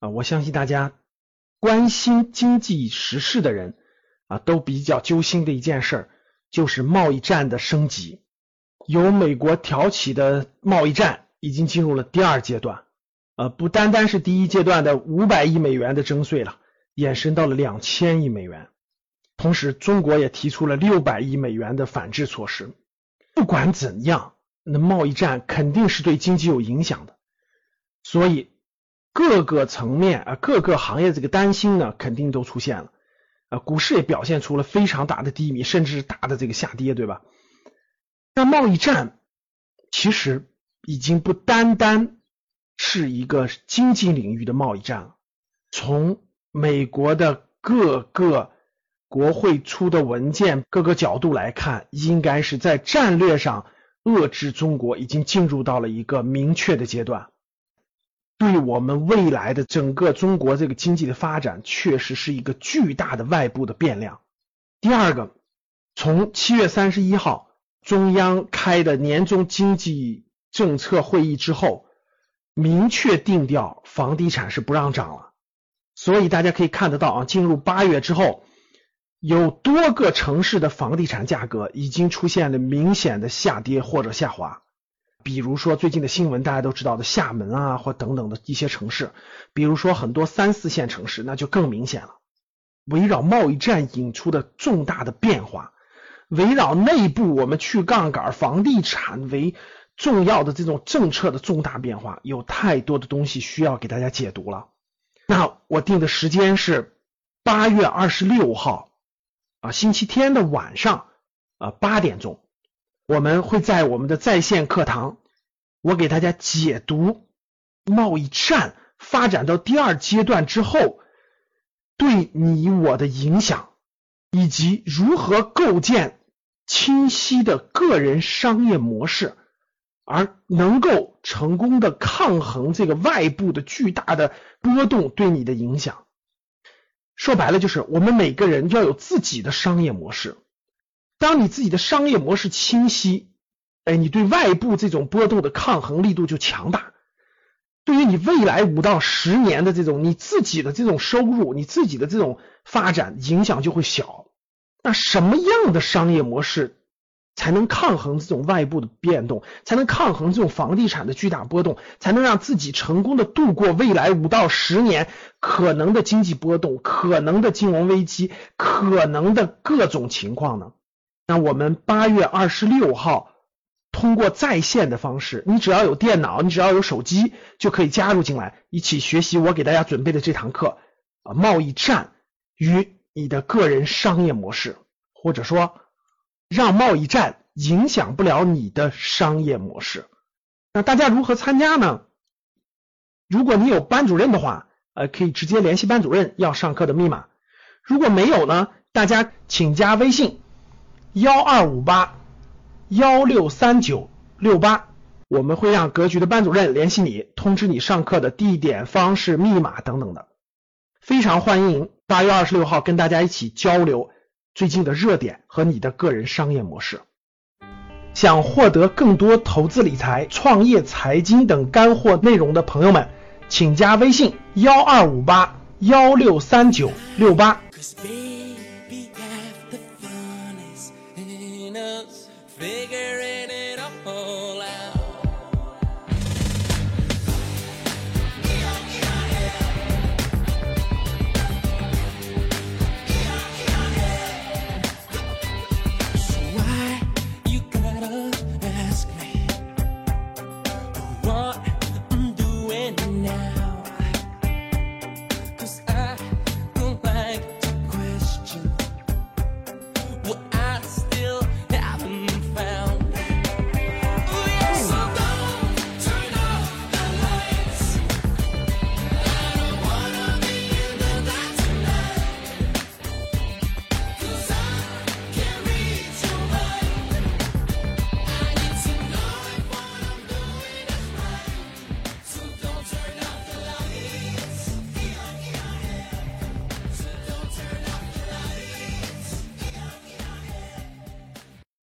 啊，我相信大家关心经济时事的人啊，都比较揪心的一件事儿，就是贸易战的升级。由美国挑起的贸易战已经进入了第二阶段，呃，不单单是第一阶段的五百亿美元的征税了，延伸到了两千亿美元。同时，中国也提出了六百亿美元的反制措施。不管怎样。那贸易战肯定是对经济有影响的，所以各个层面啊，各个行业这个担心呢，肯定都出现了啊。股市也表现出了非常大的低迷，甚至是大的这个下跌，对吧？那贸易战其实已经不单单是一个经济领域的贸易战了。从美国的各个国会出的文件各个角度来看，应该是在战略上。遏制中国已经进入到了一个明确的阶段，对我们未来的整个中国这个经济的发展，确实是一个巨大的外部的变量。第二个，从七月三十一号中央开的年终经济政策会议之后，明确定调房地产是不让涨了，所以大家可以看得到啊，进入八月之后。有多个城市的房地产价格已经出现了明显的下跌或者下滑，比如说最近的新闻大家都知道的厦门啊，或等等的一些城市，比如说很多三四线城市，那就更明显了。围绕贸易战引出的重大的变化，围绕内部我们去杠杆房地产为重要的这种政策的重大变化，有太多的东西需要给大家解读了。那我定的时间是八月二十六号。啊，星期天的晚上啊八点钟，我们会在我们的在线课堂，我给大家解读贸易战发展到第二阶段之后对你我的影响，以及如何构建清晰的个人商业模式，而能够成功的抗衡这个外部的巨大的波动对你的影响。说白了就是，我们每个人要有自己的商业模式。当你自己的商业模式清晰，哎，你对外部这种波动的抗衡力度就强大。对于你未来五到十年的这种你自己的这种收入，你自己的这种发展影响就会小。那什么样的商业模式？才能抗衡这种外部的变动，才能抗衡这种房地产的巨大波动，才能让自己成功的度过未来五到十年可能的经济波动、可能的金融危机、可能的各种情况呢？那我们八月二十六号通过在线的方式，你只要有电脑，你只要有手机，就可以加入进来，一起学习我给大家准备的这堂课啊，贸易战与你的个人商业模式，或者说。让贸易战影响不了你的商业模式。那大家如何参加呢？如果你有班主任的话，呃，可以直接联系班主任要上课的密码。如果没有呢，大家请加微信幺二五八幺六三九六八，我们会让格局的班主任联系你，通知你上课的地点、方式、密码等等的。非常欢迎八月二十六号跟大家一起交流。最近的热点和你的个人商业模式，想获得更多投资理财、创业、财经等干货内容的朋友们，请加微信幺二五八幺六三九六八。us. Figure